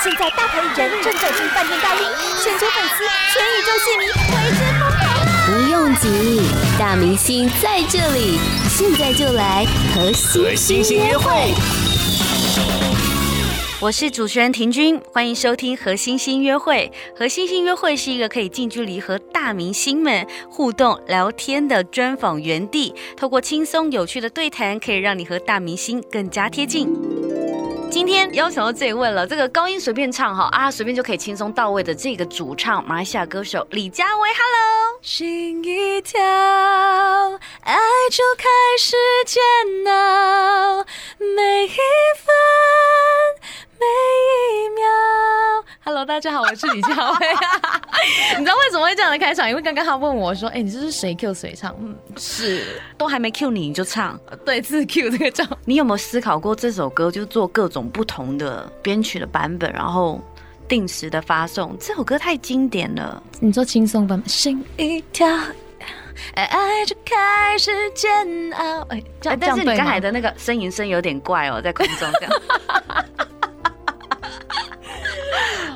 现在大牌艺人正走进饭店大厅，全球粉丝、全宇宙戏迷为之疯狂。不用急，大明星在这里，现在就来和星星约会。我是主持人婷君，欢迎收听《和星星约会》。和星星约会是一个可以近距离和大明星们互动聊天的专访园地，透过轻松有趣的对谈，可以让你和大明星更加贴近。今天邀请到这一位了，这个高音随便唱哈啊，随便就可以轻松到位的这个主唱，马来西亚歌手李佳薇，Hello。心一跳，爱就开始煎熬，每一分。每一秒，Hello，大家好，我是李佳薇。你知道为什么会这样的开场？因为刚刚他问我说：“哎、欸，你这是谁 Q 谁唱？”嗯，是，都还没 Q 你，你就唱？对，自 Q 这个唱。你有没有思考过这首歌就做各种不同的编曲的版本，然后定时的发送？这首歌太经典了。你做轻松版本，心一跳，爱爱就开始煎熬。哎、欸，但是你刚才的那个呻吟声有点怪哦，在空中这样。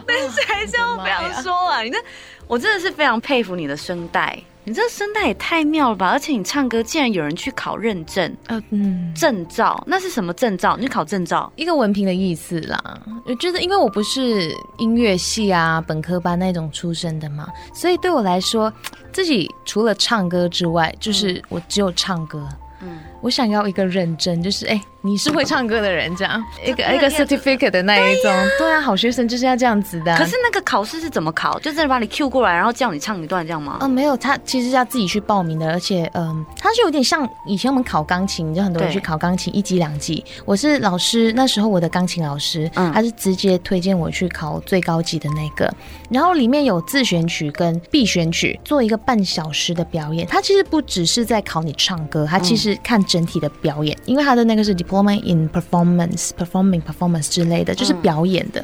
但是还是要不要说啊？你这，我真的是非常佩服你的声带，你这声带也太妙了吧！而且你唱歌竟然有人去考认证，呃，嗯，证照，那是什么证照？你去考证照，一个文凭的意思啦。我觉得，因为我不是音乐系啊，本科班那种出身的嘛，所以对我来说，自己除了唱歌之外，就是我只有唱歌。嗯，我想要一个认证，就是哎。欸你是会唱歌的人，这样一个一个 certificate 的那一种，对啊，对啊，好学生就是要这样子的。可是那个考试是怎么考？就真的把你 Q 过来，然后叫你唱一段这样吗？嗯，没有，他其实要自己去报名的，而且嗯，他是有点像以前我们考钢琴，就很多人去考钢琴一级两级。我是老师，那时候我的钢琴老师，嗯，他是直接推荐我去考最高级的那个，然后里面有自选曲跟必选曲，做一个半小时的表演。他其实不只是在考你唱歌，他其实看整体的表演，因为他的那个是 diploma in performance、performing、performance 之类的，就是表演的。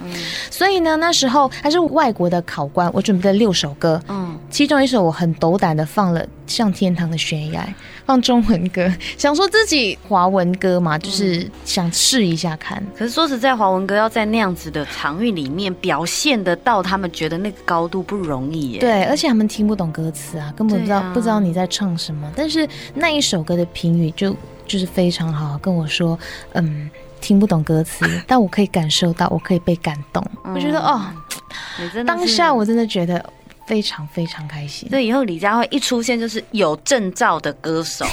所以呢，那时候他是外国的考官，我准备了六首歌，嗯，其中一首我很斗胆的放了《像天堂的悬崖》，放中文歌，想说自己华文歌嘛，就是想试一下看。可是说实在，华文歌要在那样子的场域里面表现得到，他们觉得那个高度不容易耶。对，而且他们听不懂歌词啊，根本不知道、啊、不知道你在唱什么。但是那一首歌的评语就。就是非常好，跟我说，嗯，听不懂歌词，但我可以感受到，我可以被感动。嗯、我觉得哦，当下我真的觉得非常非常开心。所以以后李佳慧一出现就是有证照的歌手，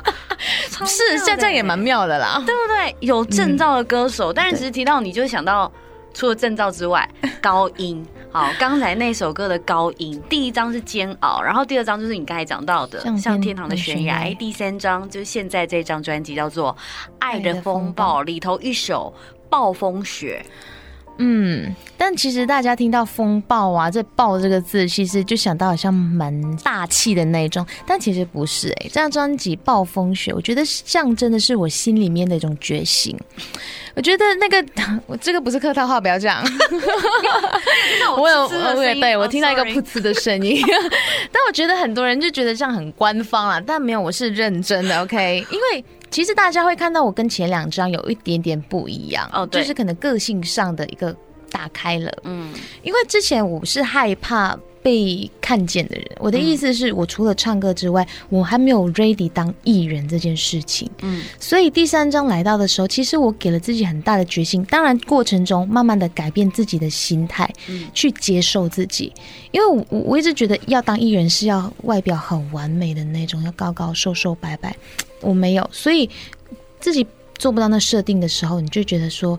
是现在也蛮妙的啦，对不对？有证照的歌手，嗯、但是只是提到你就想到。除了证照之外，高音好。刚才那首歌的高音，第一张是煎熬，然后第二张就是你刚才讲到的像天，堂的悬崖，第三张就是现在这张专辑叫做《爱的风暴》里头一首暴风雪。嗯，但其实大家听到风暴啊，这“暴”这个字，其实就想到好像蛮大气的那种，但其实不是哎、欸。这张专辑《暴风雪》，我觉得象征的是我心里面的一种觉醒。我觉得那个，我这个不是客套话，不要这样。我有，我也对我听到一个噗呲的声音，但我觉得很多人就觉得这样很官方啊，但没有，我是认真的，OK？因为。其实大家会看到我跟前两张有一点点不一样哦，就是可能个性上的一个打开了，嗯，因为之前我是害怕被看见的人，我的意思是我除了唱歌之外，我还没有 ready 当艺人这件事情，嗯，所以第三张来到的时候，其实我给了自己很大的决心，当然过程中慢慢的改变自己的心态，嗯，去接受自己，因为我我一直觉得要当艺人是要外表很完美的那种，要高高瘦瘦白白。我没有，所以自己做不到那设定的时候，你就觉得说，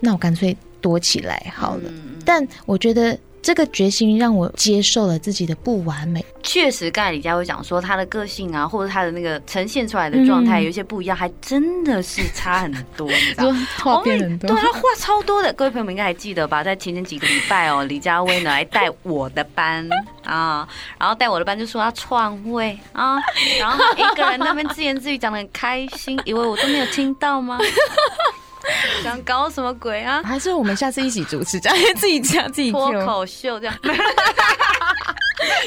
那我干脆躲起来好了。嗯、但我觉得。这个决心让我接受了自己的不完美。确实，刚才李佳薇讲说，他的个性啊，或者他的那个呈现出来的状态有一些不一样，嗯、还真的是差很多，你知道吗？话变很多，对，他话超多的。各位朋友们应该还记得吧？在前前几个礼拜哦，李佳薇呢来带我的班 啊，然后带我的班就说他创位啊，然后一个人那边自言自语讲得很开心，以为我都没有听到吗？想搞什么鬼啊？还是我们下次一起主持，这样自己讲自己脱口秀这样？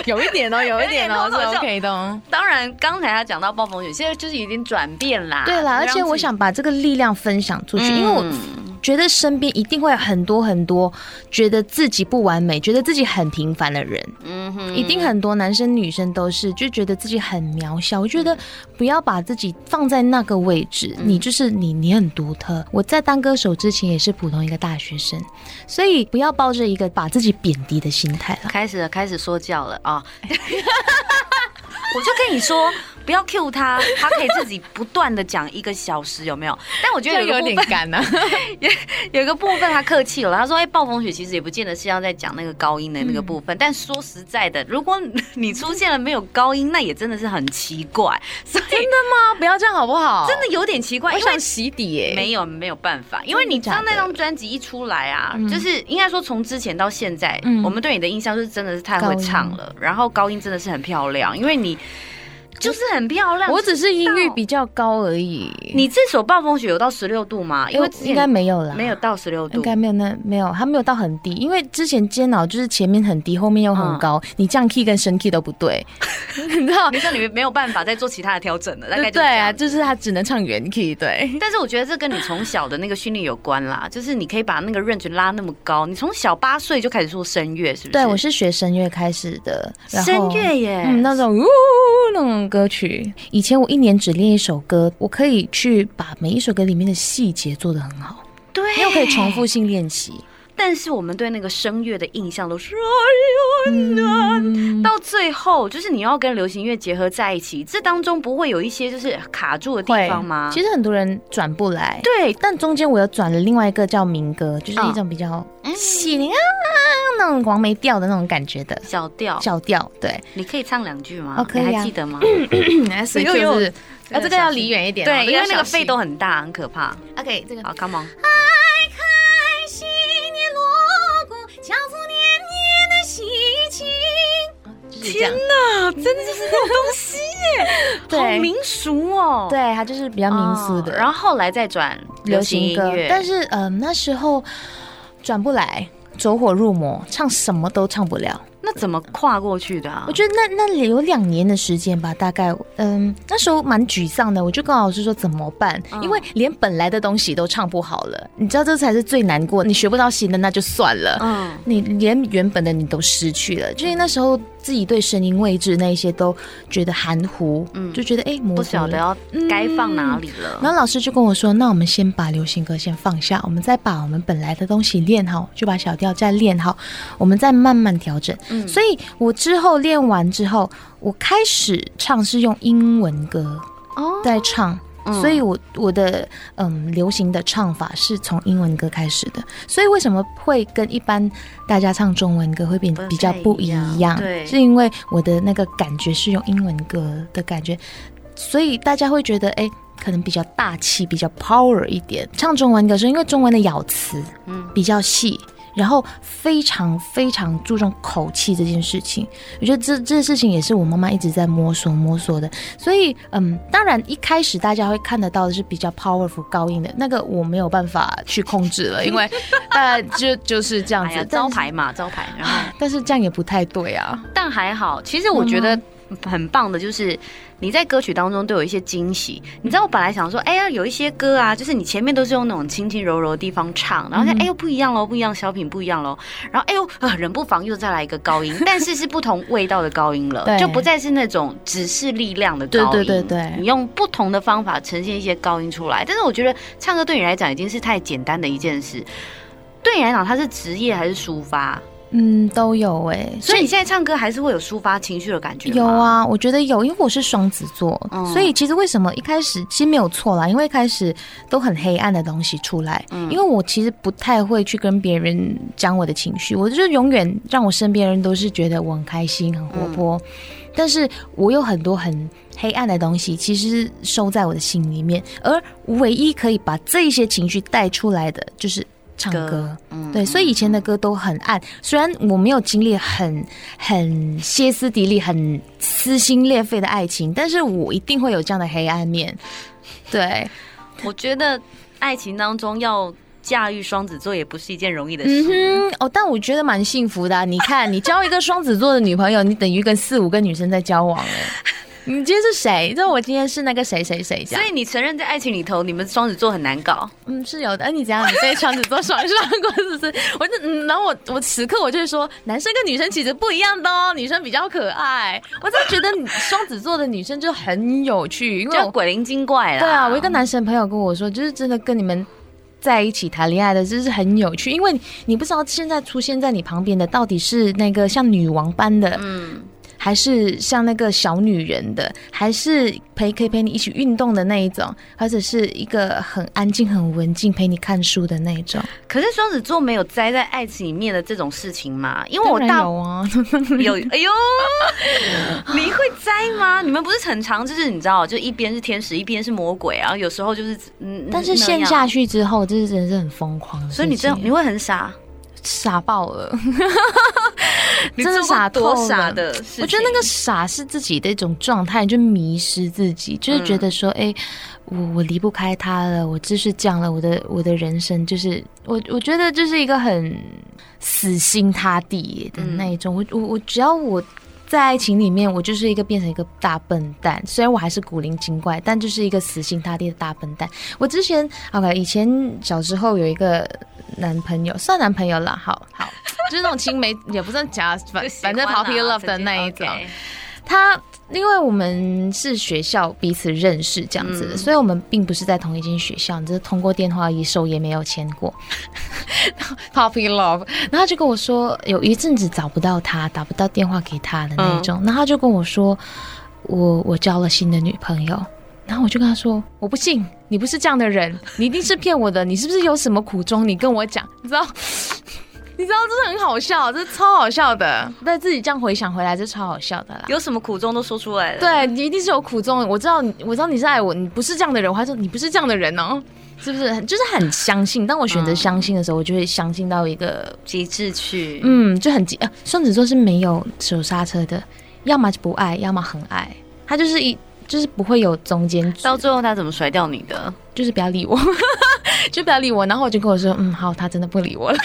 有一点哦，有一点哦，是 OK 的。当然，刚才他讲到暴风雨，现在就是已经转变啦。对啦，而且我想把这个力量分享出去，嗯、因为我觉得身边一定会有很多很多觉得自己不完美、觉得自己很平凡的人。嗯哼，一定很多男生女生都是就觉得自己很渺小。我觉得不要把自己放在那个位置，你就是你，你很独特。我在当歌手之前也是普通一个大学生，所以不要抱着一个把自己贬低的心态了。开始了，开始说教了啊！我就跟你说。不要 cue 他，他可以自己不断的讲一个小时，有没有？但我觉得有，有点干呢。有有一个部分他客气了，他说：“哎，暴风雪其实也不见得是要在讲那个高音的那个部分。嗯”但说实在的，如果你出现了没有高音，那也真的是很奇怪。所 以真的吗？不要这样好不好？真的有点奇怪，我想洗底耶。没有没有办法，因为你知道那张专辑一出来啊，就是应该说从之前到现在，嗯、我们对你的印象就是真的是太会唱了，然后高音真的是很漂亮，因为你。就是很漂亮，我只是音域比较高而已。你这首暴风雪有到十六度吗？因为应该没有啦，没有到十六度，应该没有那没有，它没有到很低。因为之前煎熬就是前面很低，后面又很高，你降 key 跟升 key 都不对，你知道？你说你没有办法再做其他的调整了，大概对啊，就是他只能唱原 key。对，但是我觉得这跟你从小的那个训练有关啦，就是你可以把那个 range 拉那么高，你从小八岁就开始做声乐，是不是？对，我是学声乐开始的，声乐耶，嗯，那种呜那种歌曲。以前我一年只练一首歌，我可以去把每一首歌里面的细节做得很好，对，因为可以重复性练习。但是我们对那个声乐的印象都是哎呀，到最后就是你要跟流行乐结合在一起，这当中不会有一些就是卡住的地方吗？其实很多人转不来，对。但中间我又转了另外一个叫民歌，就是一种比较细腻啊那种黄梅调的那种感觉的小调，小调。对，你可以唱两句吗？哦，可以啊，你还记得吗？所以就是啊，这个要离远一点，对，因为那个肺都很大，很可怕。OK，这个好，Come on。天哪，真的就是这种东西耶，好民俗哦。对，它就是比较民俗的。然后后来再转流行音乐，但是嗯，那时候转不来，走火入魔，唱什么都唱不了。那怎么跨过去的啊？我觉得那那里有两年的时间吧，大概嗯，那时候蛮沮丧的。我就跟老师说怎么办？因为连本来的东西都唱不好了，你知道这才是最难过。你学不到新的那就算了，嗯，你连原本的你都失去了。就是那时候自己对声音位置那些都觉得含糊，嗯，就觉得哎，不晓得要该放哪里了。然后老师就跟我说：“那我们先把流行歌先放下，我们再把我们本来的东西练好，就把小调再练好，我们再慢慢调整。”嗯所以，我之后练完之后，我开始唱是用英文歌哦，在唱，所以我我的嗯流行的唱法是从英文歌开始的。所以为什么会跟一般大家唱中文歌会变比较不一样？对，是因为我的那个感觉是用英文歌的感觉，所以大家会觉得哎，可能比较大气，比较 power 一点。唱中文歌是因为中文的咬词嗯比较细。然后非常非常注重口气这件事情，我觉得这这事情也是我妈妈一直在摸索摸索的。所以，嗯，当然一开始大家会看得到的是比较 powerful 高音的那个，我没有办法去控制了，因为呃，就就是这样子，招牌嘛，招牌。然后，但是这样也不太对啊。但还好，其实我觉得。很棒的，就是你在歌曲当中都有一些惊喜。你知道，我本来想说，哎呀，有一些歌啊，就是你前面都是用那种轻轻柔柔的地方唱，然后哎呦不一样喽，不一样，小品不一样喽。然后哎呦，啊，冷不防又再来一个高音，但是是不同味道的高音了，就不再是那种只是力量的高音。对对对对，你用不同的方法呈现一些高音出来。但是我觉得唱歌对你来讲已经是太简单的一件事。对你来讲，它是职业还是抒发？嗯，都有哎、欸，所以你现在唱歌还是会有抒发情绪的感觉吗？有啊，我觉得有，因为我是双子座，嗯、所以其实为什么一开始其实没有错啦，因为一开始都很黑暗的东西出来，嗯，因为我其实不太会去跟别人讲我的情绪，我就永远让我身边人都是觉得我很开心、很活泼，嗯、但是我有很多很黑暗的东西，其实收在我的心里面，而唯一可以把这些情绪带出来的就是。唱歌，嗯，对，所以以前的歌都很暗。虽然我没有经历很很歇斯底里、很撕心裂肺的爱情，但是我一定会有这样的黑暗面。对，我觉得爱情当中要驾驭双子座也不是一件容易的事。嗯哼，哦，但我觉得蛮幸福的啊。你看，你交一个双子座的女朋友，你等于跟四五个女生在交往哎。你今天是谁？就我今天是那个谁谁谁。所以你承认在爱情里头，你们双子座很难搞。嗯，是有的。哎，你怎样？你被双子座爽上过是不是？我就嗯，然后我我此刻我就是说，男生跟女生其实不一样的哦，女生比较可爱。我真的觉得双子座的女生就很有趣，因为就鬼灵精怪啦。对啊，我一个男生朋友跟我说，就是真的跟你们。在一起谈恋爱的，就是很有趣，因为你不知道现在出现在你旁边的到底是那个像女王般的，嗯。还是像那个小女人的，还是陪可以陪你一起运动的那一种，或者是一个很安静、很文静陪你看书的那一种。可是双子座没有栽在爱情里面的这种事情吗？因为我大有啊，有哎呦，你会栽吗？你们不是很常就是你知道，就一边是天使，一边是魔鬼啊。有时候就是嗯，但是陷下去之后，这是真的是很疯狂。所以你这样你会很傻。傻爆了，真的傻多傻的。我觉得那个傻是自己的一种状态，就迷失自己，就是觉得说，哎、欸，我我离不开他了，我就是这样了，我的我的人生就是我我觉得就是一个很死心塌地的那一种。我我我只要我。在爱情里面，我就是一个变成一个大笨蛋。虽然我还是古灵精怪，但就是一个死心塌地的大笨蛋。我之前，OK，以前小时候有一个男朋友，算男朋友了，好好，就是那种青梅，也不算假，反反正 puppy love 的那一种。他。因为我们是学校彼此认识这样子的，嗯、所以我们并不是在同一间学校，只是通过电话一手也没有牵过。Puppy love，然后他就跟我说，有一阵子找不到他，打不到电话给他的那种。嗯、然后他就跟我说，我我交了新的女朋友。然后我就跟他说，我不信，你不是这样的人，你一定是骗我的，你是不是有什么苦衷？你跟我讲，你知道。你知道这是很好笑，这是超好笑的。但自己这样回想回来，这超好笑的啦。有什么苦衷都说出来了。对，你一定是有苦衷。我知道，我知道你是爱我，你不是这样的人。我还说你不是这样的人哦，是不是？就是很相信。当我选择相信的时候，嗯、我就会相信到一个极致去。嗯，就很极。呃，双子座是没有手刹车的，要么就不爱，要么很爱。他就是一，就是不会有中间。到最后他怎么甩掉你的？就是不要理我，就不要理我。然后我就跟我说，嗯，好，他真的不理我了。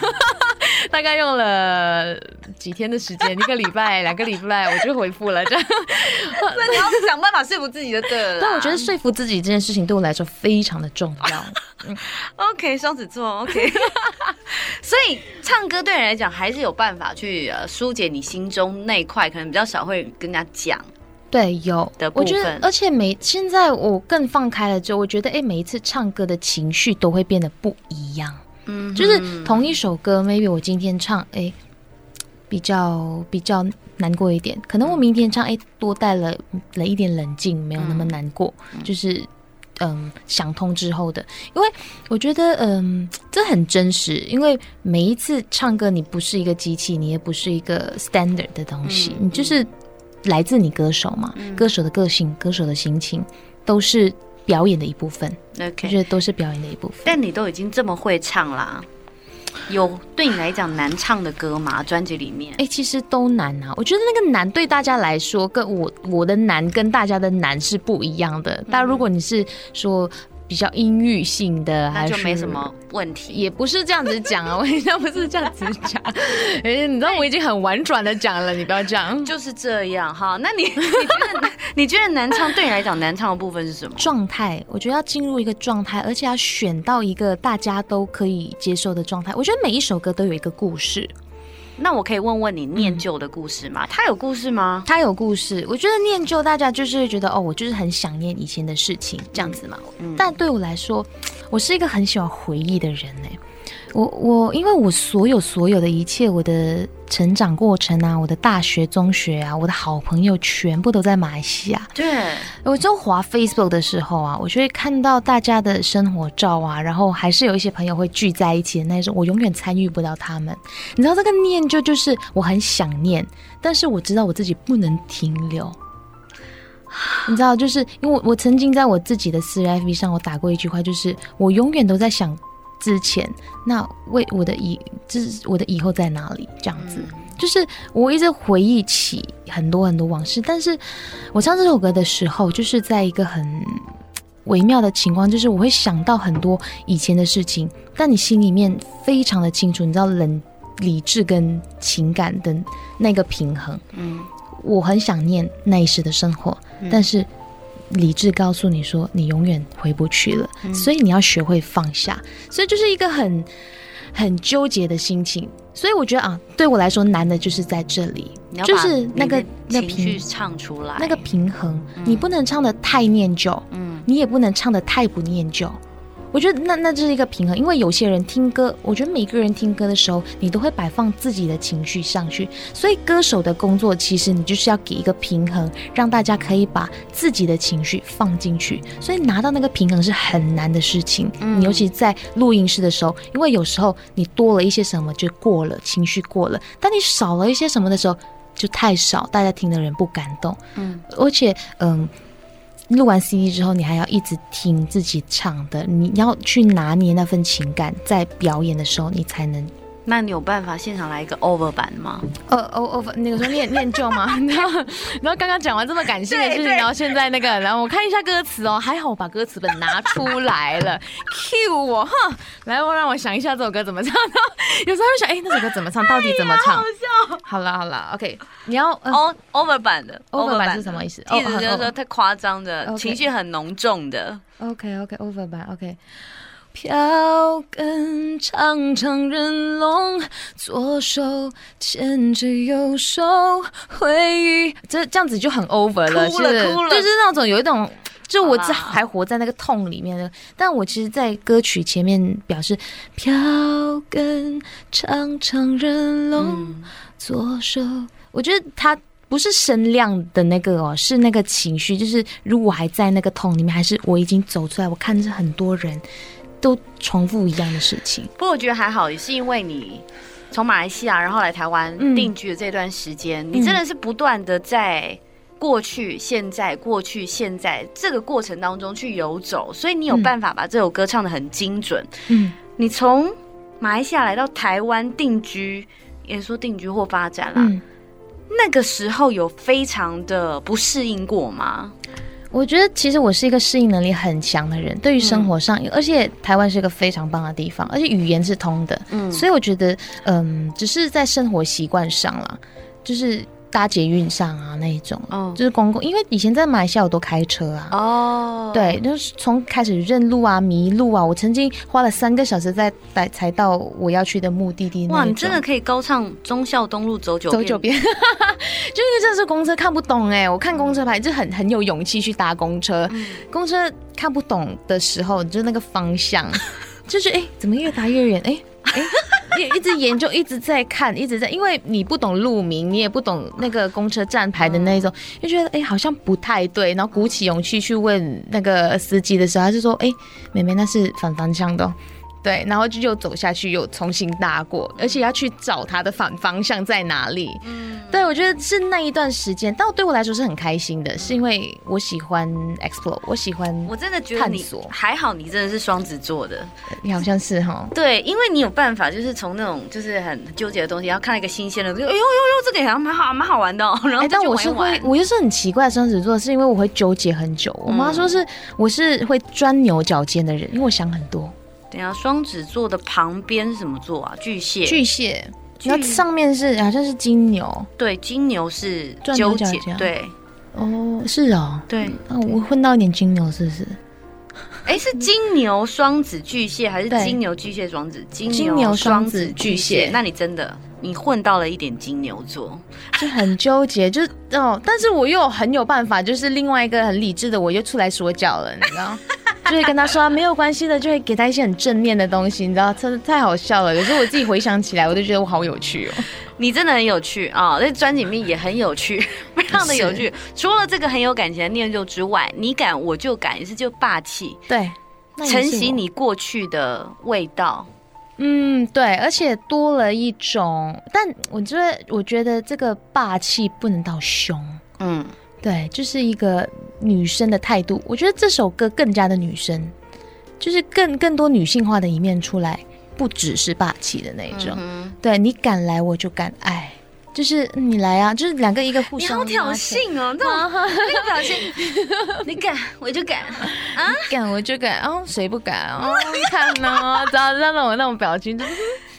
大概用了几天的时间，一个礼拜、两个礼拜，我就回复了。这样，那你要想办法说服自己的对了。但我觉得说服自己这件事情对我来说非常的重要。OK，双子座 OK，所以唱歌对人来讲还是有办法去呃疏解你心中那一块，可能比较少会跟人家讲。对，有的部分。我觉得，而且每现在我更放开了之后，我觉得哎，每一次唱歌的情绪都会变得不一样。嗯，就是同一首歌，maybe 我今天唱，哎，比较比较难过一点，可能我明天唱，哎，多带了了一点冷静，没有那么难过，嗯、就是嗯想通之后的，因为我觉得嗯这很真实，因为每一次唱歌，你不是一个机器，你也不是一个 standard 的东西，嗯、你就是来自你歌手嘛，嗯、歌手的个性，歌手的心情，都是。表演的一部分，OK，我觉得都是表演的一部分。但你都已经这么会唱啦，有对你来讲难唱的歌吗？专辑里面？哎、欸，其实都难啊。我觉得那个难对大家来说，跟我我的难跟大家的难是不一样的。嗯、但如果你是说。比较音域性的，还是那就没什么问题，也不是这样子讲啊，我一向不是这样子讲。哎、欸，你知道我已经很婉转的讲了，你不要这样，就是这样哈。那你 你觉得你觉得难唱对你来讲难唱的部分是什么？状态，我觉得要进入一个状态，而且要选到一个大家都可以接受的状态。我觉得每一首歌都有一个故事。那我可以问问你念旧的故事吗？嗯、他有故事吗？他有故事。我觉得念旧，大家就是会觉得哦，我就是很想念以前的事情这样子嘛。嗯、但对我来说，我是一个很喜欢回忆的人呢。我我因为我所有所有的一切，我的成长过程啊，我的大学、中学啊，我的好朋友全部都在马来西亚。对，我就滑 Facebook 的时候啊，我就会看到大家的生活照啊，然后还是有一些朋友会聚在一起的那种，我永远参与不到他们。你知道这个念旧就是我很想念，但是我知道我自己不能停留。你知道，就是因为我我曾经在我自己的私人 FB 上，我打过一句话，就是我永远都在想。之前，那为我的以，就是我的以后在哪里？这样子，嗯、就是我一直回忆起很多很多往事。但是我唱这首歌的时候，就是在一个很微妙的情况，就是我会想到很多以前的事情，但你心里面非常的清楚，你知道冷理智跟情感的那个平衡。嗯，我很想念那一时的生活，嗯、但是理智告诉你说你永远回不去了，嗯、所以你要学会放下。所以就是一个很很纠结的心情。所以我觉得啊，对我来说难的就是在这里，就是那个那个情绪唱出来，那个平衡，嗯、你不能唱的太念旧，嗯，你也不能唱的太不念旧。我觉得那那这是一个平衡，因为有些人听歌，我觉得每个人听歌的时候，你都会摆放自己的情绪上去，所以歌手的工作其实你就是要给一个平衡，让大家可以把自己的情绪放进去，所以拿到那个平衡是很难的事情。嗯，尤其在录音室的时候，因为有时候你多了一些什么就过了，情绪过了，当你少了一些什么的时候就太少，大家听的人不感动。嗯，而且嗯。录完 CD 之后，你还要一直听自己唱的，你要去拿捏那份情感，在表演的时候你才能。那你有办法现场来一个 over 版吗？呃，over 那个时候念 念旧吗？然后，然后刚刚讲完这么感性的事情，然后现在那个，然后我看一下歌词哦，还好我把歌词本拿出来了，cue 我哈，来我让我想一下这首歌怎么唱。有时候会想，哎、欸，那首歌怎么唱？到底怎么唱？好笑。好了好了，OK，你要 over 版的 over 版是什么意思？意思就是说太夸张的.情绪很浓重的。OK OK over 版 OK。飘根长长人龙，左手牵着右手，回忆这这样子就很 over 了，哭了是哭了，就是那种有一种，就我这还活在那个痛里面的。但我其实，在歌曲前面表示，飘跟长长人龙，嗯、左手，我觉得它不是声量的那个哦，是那个情绪，就是如果还在那个痛里面，还是我已经走出来，我看着很多人。都重复一样的事情，不过我觉得还好，也是因为你从马来西亚然后来台湾定居的这段时间，嗯、你真的是不断的在过去、现在、过去、现在这个过程当中去游走，所以你有办法把这首歌唱得很精准。嗯，你从马来西亚来到台湾定居，也说定居或发展啦，嗯、那个时候有非常的不适应过吗？我觉得其实我是一个适应能力很强的人，对于生活上，嗯、而且台湾是一个非常棒的地方，而且语言是通的，嗯，所以我觉得，嗯，只是在生活习惯上啦，就是。搭捷运上啊，那一种，哦，就是公共，因为以前在马来西亚我都开车啊，哦，对，就是从开始认路啊、迷路啊，我曾经花了三个小时在才才到我要去的目的地。哇，你真的可以高唱忠孝东路走九走九遍，就因为这是公车看不懂哎，我看公车牌就很很有勇气去搭公车，嗯、公车看不懂的时候，就那个方向，就是哎，怎么越搭越远？哎哎。也一直研究，一直在看，一直在，因为你不懂路名，你也不懂那个公车站牌的那种，就觉得哎、欸，好像不太对。然后鼓起勇气去问那个司机的时候，他就说：“哎、欸，妹妹，那是反方向的。”对，然后就又走下去，又重新搭过，而且要去找它的反方向在哪里。嗯，对，我觉得是那一段时间，但对我来说是很开心的，是因为我喜欢 explore，我喜欢，我真的觉得你还好，你真的是双子座的，你好像是哈。对，因为你有办法，就是从那种就是很纠结的东西，然后看到一个新鲜的，就哎呦呦呦，这个好像蛮好，蛮好玩的。哦然后玩玩、欸，但我是会，我又是很奇怪的双子座，是因为我会纠结很久。我妈说是我是会钻牛角尖的人，因为我想很多。等下，双子座的旁边是什么座啊？巨蟹。巨蟹，那上面是好像是金牛。对，金牛是纠结。对，哦，是哦。对，那，我混到一点金牛，是不是？哎，是金牛、双子、巨蟹，还是金牛、巨蟹、双子？金牛、双子、巨蟹。那你真的，你混到了一点金牛座，就很纠结，就哦。但是我又很有办法，就是另外一个很理智的，我又出来说教了，你知道。就会跟他说没有关系的，就会给他一些很正面的东西，你知道，真的太好笑了。有时候我自己回想起来，我就觉得我好有趣哦。你真的很有趣啊，那专辑里面也很有趣，非常的有趣。除了这个很有感情的念旧之外，你敢我就敢，也是就霸气。对，承袭你过去的味道。嗯，对，而且多了一种，但我觉得，我觉得这个霸气不能到凶。嗯。对，就是一个女生的态度。我觉得这首歌更加的女生，就是更更多女性化的一面出来，不只是霸气的那种。嗯、对，你敢来，我就敢爱，就是你来啊，就是两个一个互相。你好挑衅哦，那种那个表情，你敢我就敢 啊，敢我就敢，哦，谁不敢哦？你看呢，知道那种那种表情，就是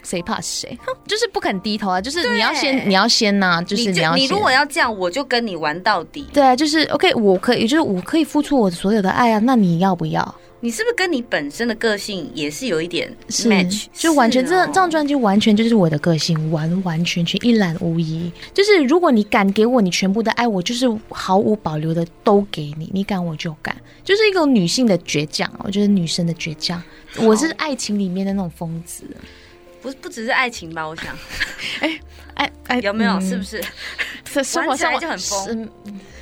谁怕谁？就是不肯低头啊！就是你要先，你要先呐、啊！就是你要先，你如果要这样，我就跟你玩到底。对啊，就是 OK，我可以，就是我可以付出我所有的爱啊！那你要不要？你是不是跟你本身的个性也是有一点 match？就完全这、哦、这张专辑完全就是我的个性，完完全全一览无遗。就是如果你敢给我你全部的爱，我就是毫无保留的都给你。你敢我就敢，就是一个女性的倔强。我觉得女生的倔强，我是爱情里面的那种疯子。不不只是爱情吧？我想，哎 哎哎，有没有？是不是？生活上就很疯。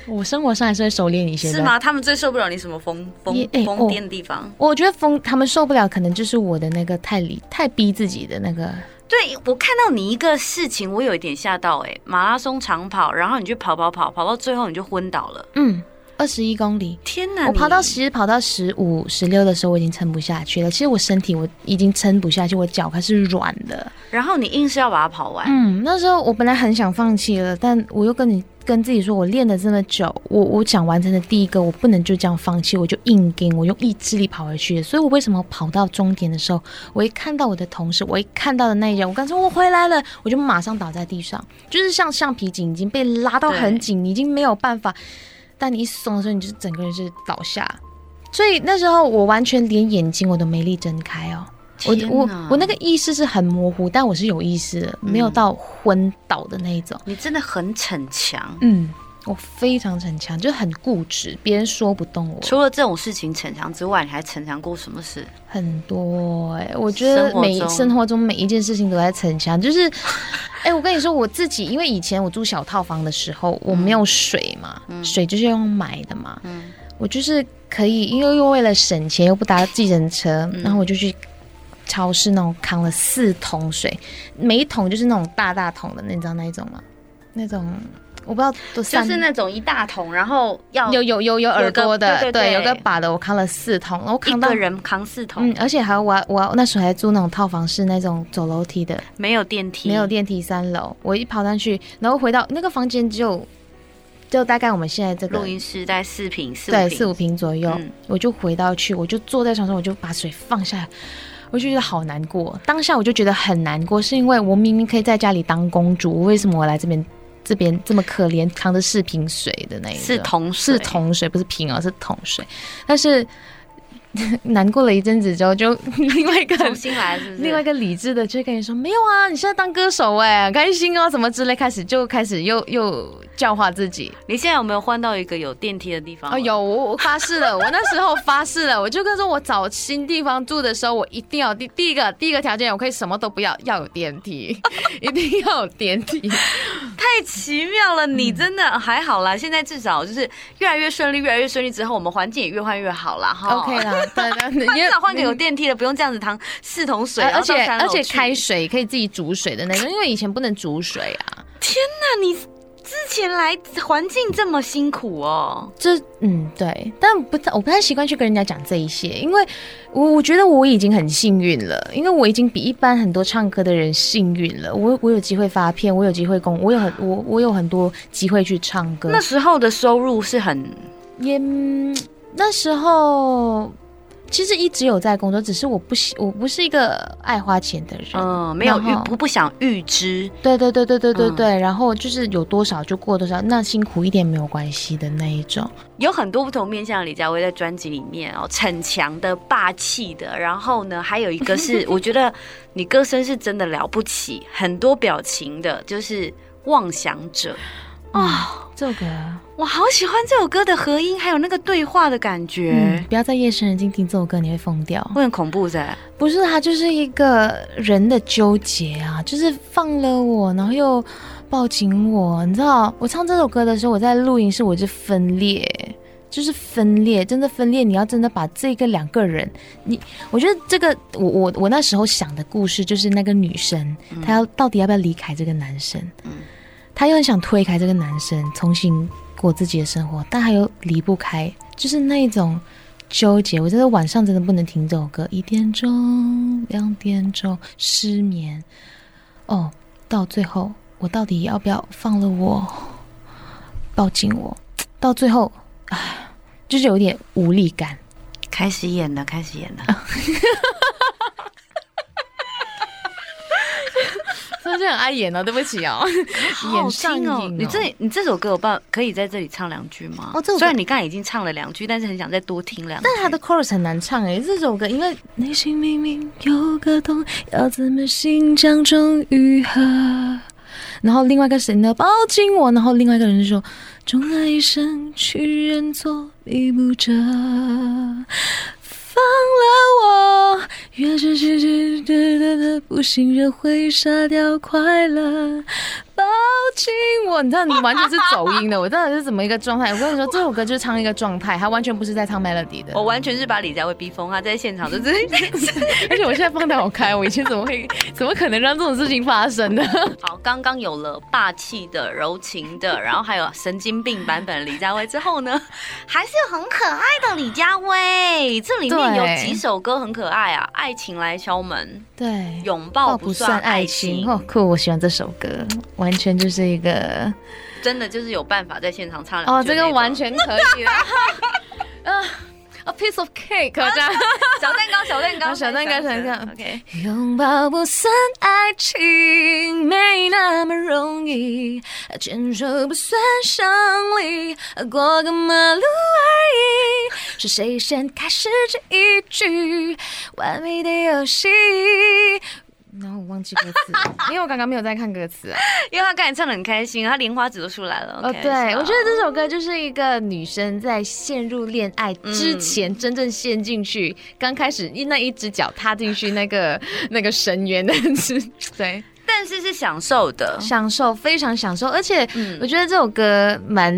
我生活上还是会收敛一些，是吗？他们最受不了你什么疯疯疯癫的地方？我觉得疯，他们受不了，可能就是我的那个太理太逼自己的那个。对，我看到你一个事情，我有一点吓到哎、欸，马拉松长跑，然后你就跑跑跑，跑到最后你就昏倒了。嗯。二十一公里，天哪！我跑到其实跑到十五、十六的时候，我已经撑不下去了。其实我身体我已经撑不下去，我脚开始软了。然后你硬是要把它跑完。嗯，那时候我本来很想放弃了，但我又跟你跟自己说，我练了这么久，我我想完成的第一个，我不能就这样放弃，我就硬跟，我用意志力跑回去。所以我为什么跑到终点的时候，我一看到我的同事，我一看到的那一人，我刚说我回来了，我就马上倒在地上，就是像橡皮筋已经被拉到很紧，你已经没有办法。但你一松的时候，你就整个人是倒下，所以那时候我完全连眼睛我都没力睁开哦。我我我那个意识是很模糊，但我是有意识的，没有到昏倒的那一种。你真的很逞强，嗯，我非常逞强，就很固执，别人说不动我。除了这种事情逞强之外，你还逞强过什么事？很多哎、欸，我觉得每生活中每一件事情都在逞强，就是。哎、欸，我跟你说，我自己因为以前我住小套房的时候，我没有水嘛，嗯、水就是用买的嘛。嗯，我就是可以，因为又为了省钱又不搭计程车，嗯、然后我就去超市那种扛了四桶水，每一桶就是那种大大桶的，你知道那一种吗？那种。我不知道，都就是那种一大桶，然后要有有有有耳朵的，对，对，对，对，有个把的，我扛了四桶，然后扛到一个人扛四桶，嗯，而且还有我我那时候还住那种套房是那种走楼梯的，没有电梯，没有电梯三楼，我一跑上去，然后回到那个房间只有就大概我们现在这个录音室在四平四对四五平左右，嗯，我就回到去，我就坐在床上，我就把水放下来，我就觉得好难过，当下我就觉得很难过，是因为我明明可以在家里当公主，为什么我来这边？这边这么可怜，扛着四瓶水的那一个是桶水，是桶水，不是瓶哦，是桶水。但是 难过了一阵子之后，就 另外一个重新来是不是，另外一个理智的就跟你说，没有啊，你现在当歌手哎，开心哦，什么之类，开始就开始又又。教化自己。你现在有没有换到一个有电梯的地方？哦，有，我发誓了，我那时候发誓了，我就跟说，我找新地方住的时候，我一定要第第一个第一个条件，我可以什么都不要，要有电梯，一定要有电梯。太奇妙了，你真的还好啦。现在至少就是越来越顺利，越来越顺利之后，我们环境也越换越好了。哈。OK 啦，对对，至少 换个有电梯的，不用这样子扛四桶水，而且而且开水可以自己煮水的那种，因为以前不能煮水啊。天哪，你。之前来环境这么辛苦哦，这嗯对，但不太我不太习惯去跟人家讲这一些，因为我我觉得我已经很幸运了，因为我已经比一般很多唱歌的人幸运了。我我有机会发片，我有机会工，我有很我我有很多机会去唱歌。那时候的收入是很也那时候。其实一直有在工作，只是我不喜，我不是一个爱花钱的人，嗯，没有预不不想预支，对对对对对对对，嗯，然后就是有多少就过多少，那辛苦一点没有关系的那一种。有很多不同面向的李佳薇在专辑里面哦，逞强的、霸气的，然后呢，还有一个是 我觉得你歌声是真的了不起，很多表情的，就是妄想者。哦、嗯，这首歌我好喜欢这首歌的和音，还有那个对话的感觉。嗯、不要在夜深人静听这首歌，你会疯掉，会很恐怖噻。不是，它就是一个人的纠结啊，就是放了我，然后又抱紧我。你知道，我唱这首歌的时候，我在录音室，我就分裂，就是分裂，真的分裂。你要真的把这个两个人，你，我觉得这个，我我我那时候想的故事，就是那个女生，嗯、她要到底要不要离开这个男生？嗯。他又很想推开这个男生，重新过自己的生活，但他又离不开，就是那种纠结。我觉得晚上真的不能听这首歌，一点钟、两点钟失眠。哦，到最后我到底要不要放了我，抱紧我？到最后，唉，就是有点无力感。开始演了，开始演了。最近很爱演哦，对不起哦，好听哦。你这你这首歌我办可以在这里唱两句吗？哦，这虽然你刚才已经唱了两句，但是很想再多听两句。但他的 chorus 很难唱哎，这首歌因为内心明明有个洞，要怎么心将终愈合？然后另外一个声音呢，抱紧我，然后另外一个人就说，终来一生去认错弥补着。放了我，越是曲曲折折的不信任会杀掉快乐。抱紧我，你知道你完全是走音的，我到底是怎么一个状态？我跟你说，这首歌就是唱一个状态，他完全不是在唱 melody 的。我完全是把李佳薇逼疯，他在现场就是，而且我现在放得好开，我以前怎么会，怎么可能让这种事情发生呢？好，刚刚有了霸气的、柔情的，然后还有神经病版本李佳薇之后呢，还是很可爱的李佳薇。这里面有几首歌很可爱啊，《爱情来敲门》，对，拥抱不算爱情。哦，酷，我喜欢这首歌。完全就是一个，真的就是有办法在现场唱哦，这个完全可以了。啊，A piece of cake，这样，小蛋糕，小蛋糕，小蛋糕，小蛋糕。OK，拥抱不算爱情，没那么容易，牵手不算胜利，过个马路而已。是谁先开始这一局完美的游戏？然后我忘记歌词，因为我刚刚没有在看歌词啊。因为他刚才唱的很开心，他莲花指都出来了。哦，对，我觉得这首歌就是一个女生在陷入恋爱之前真正陷进去，刚开始那一只脚踏进去那个 那个深渊的，对，但是是享受的，享受非常享受，而且我觉得这首歌蛮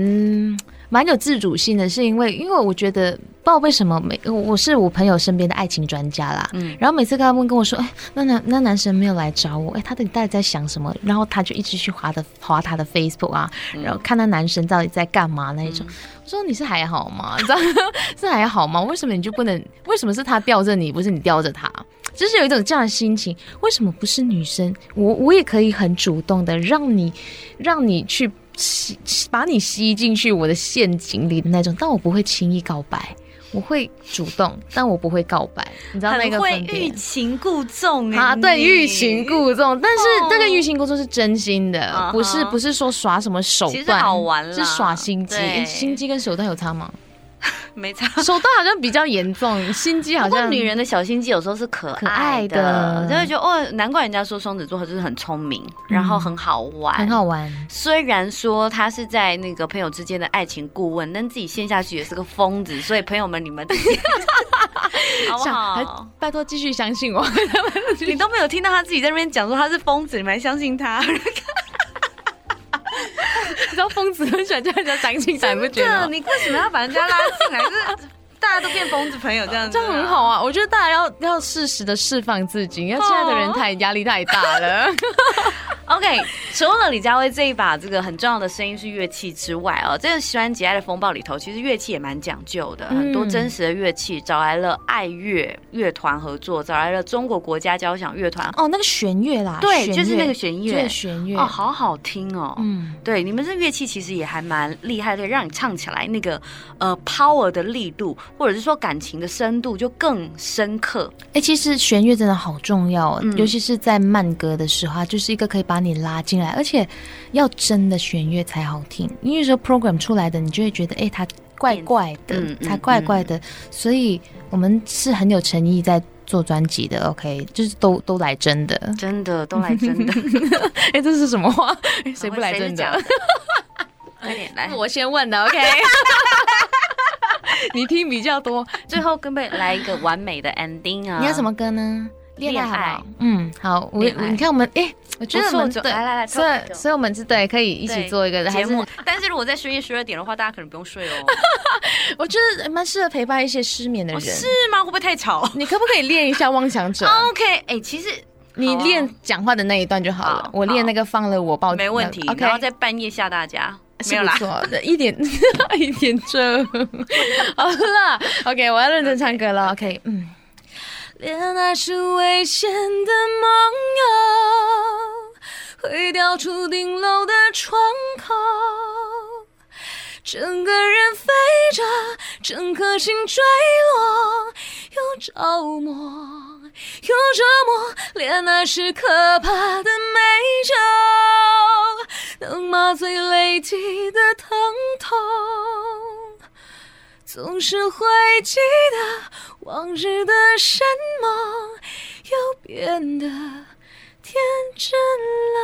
蛮有自主性的，是因为因为我觉得。不知道为什么每我是我朋友身边的爱情专家啦，嗯，然后每次他们跟我说，哎，那男那男生没有来找我，哎，他到底在想什么？然后他就一直去划的划他的 Facebook 啊，然后看那男生到底在干嘛那一种。嗯、我说你是还好吗？你知道是还好吗？为什么你就不能？为什么是他吊着你，不是你吊着他？就是有一种这样的心情。为什么不是女生？我我也可以很主动的让你让你去吸把你吸进去我的陷阱里的那种，但我不会轻易告白。我会主动，但我不会告白，你知道那个？会欲擒故纵啊！对，欲擒故纵，但是那个欲擒故纵是真心的，哦、不是不是说耍什么手段，好玩是耍心机。心机跟手段有差吗？没差，手段好像比较严重，心机好像。女人的小心机有时候是可爱的，就会觉得哦，难怪人家说双子座就是很聪明，然后很好玩，很好玩。虽然说他是在那个朋友之间的爱情顾问，但自己陷下去也是个疯子。所以朋友们，你们 好不好？拜托继续相信我。你都没有听到他自己在那边讲说他是疯子，你们还相信他？你知道疯子很喜欢叫人家长进展，不觉得？你为什么要把人家拉进来？是大家都变疯子朋友这样子，这样很好啊！我觉得大家要要适时的释放自己，因为现在的人太压力太大了。OK，除了李佳薇这一把这个很重要的声音是乐器之外哦，这个专辑《爱的风暴》里头其实乐器也蛮讲究的，很多真实的乐器，找来了爱乐乐团合作，找来了中国国家交响乐团。哦，那个弦乐啦，对，就是那个弦乐，弦乐。哦，好好听哦，嗯，对，你们这乐器其实也还蛮厉害的，让你唱起来那个呃 power 的力度，或者是说感情的深度就更深刻。哎，其实弦乐真的好重要，尤其是在慢歌的时候，就是一个可以把把你拉进来，而且要真的弦乐才好听。因为说 program 出来的，你就会觉得，哎、欸，它怪怪的，嗯嗯、才怪怪的。所以我们是很有诚意在做专辑的。OK，就是都都来真的，真的都来真的。哎、欸，这是什么话？谁不来真的？快点来，我先问的。OK，你听比较多。最后，跟不来一个完美的 ending 啊？你要什么歌呢？恋爱，嗯，好，我你看我们，哎，我觉得我们对，来来来，所以所以我们是对，可以一起做一个节目。但是如果在深夜十二点的话，大家可能不用睡哦。我觉得蛮适合陪伴一些失眠的人。是吗？会不会太吵？你可不可以练一下妄想者？OK，哎，其实你练讲话的那一段就好了。我练那个放了我抱，没问题。然后在半夜吓大家，没有错的，一点 一点钟。好了，OK，我要认真唱歌了。OK，嗯。恋爱是危险的梦游，会掉出顶楼的窗口，整个人飞着，整颗心坠落，又着魔，用折磨练那是可怕的美酒，能麻醉累积的疼痛，总是会记得往日的山盟，又变得天真了。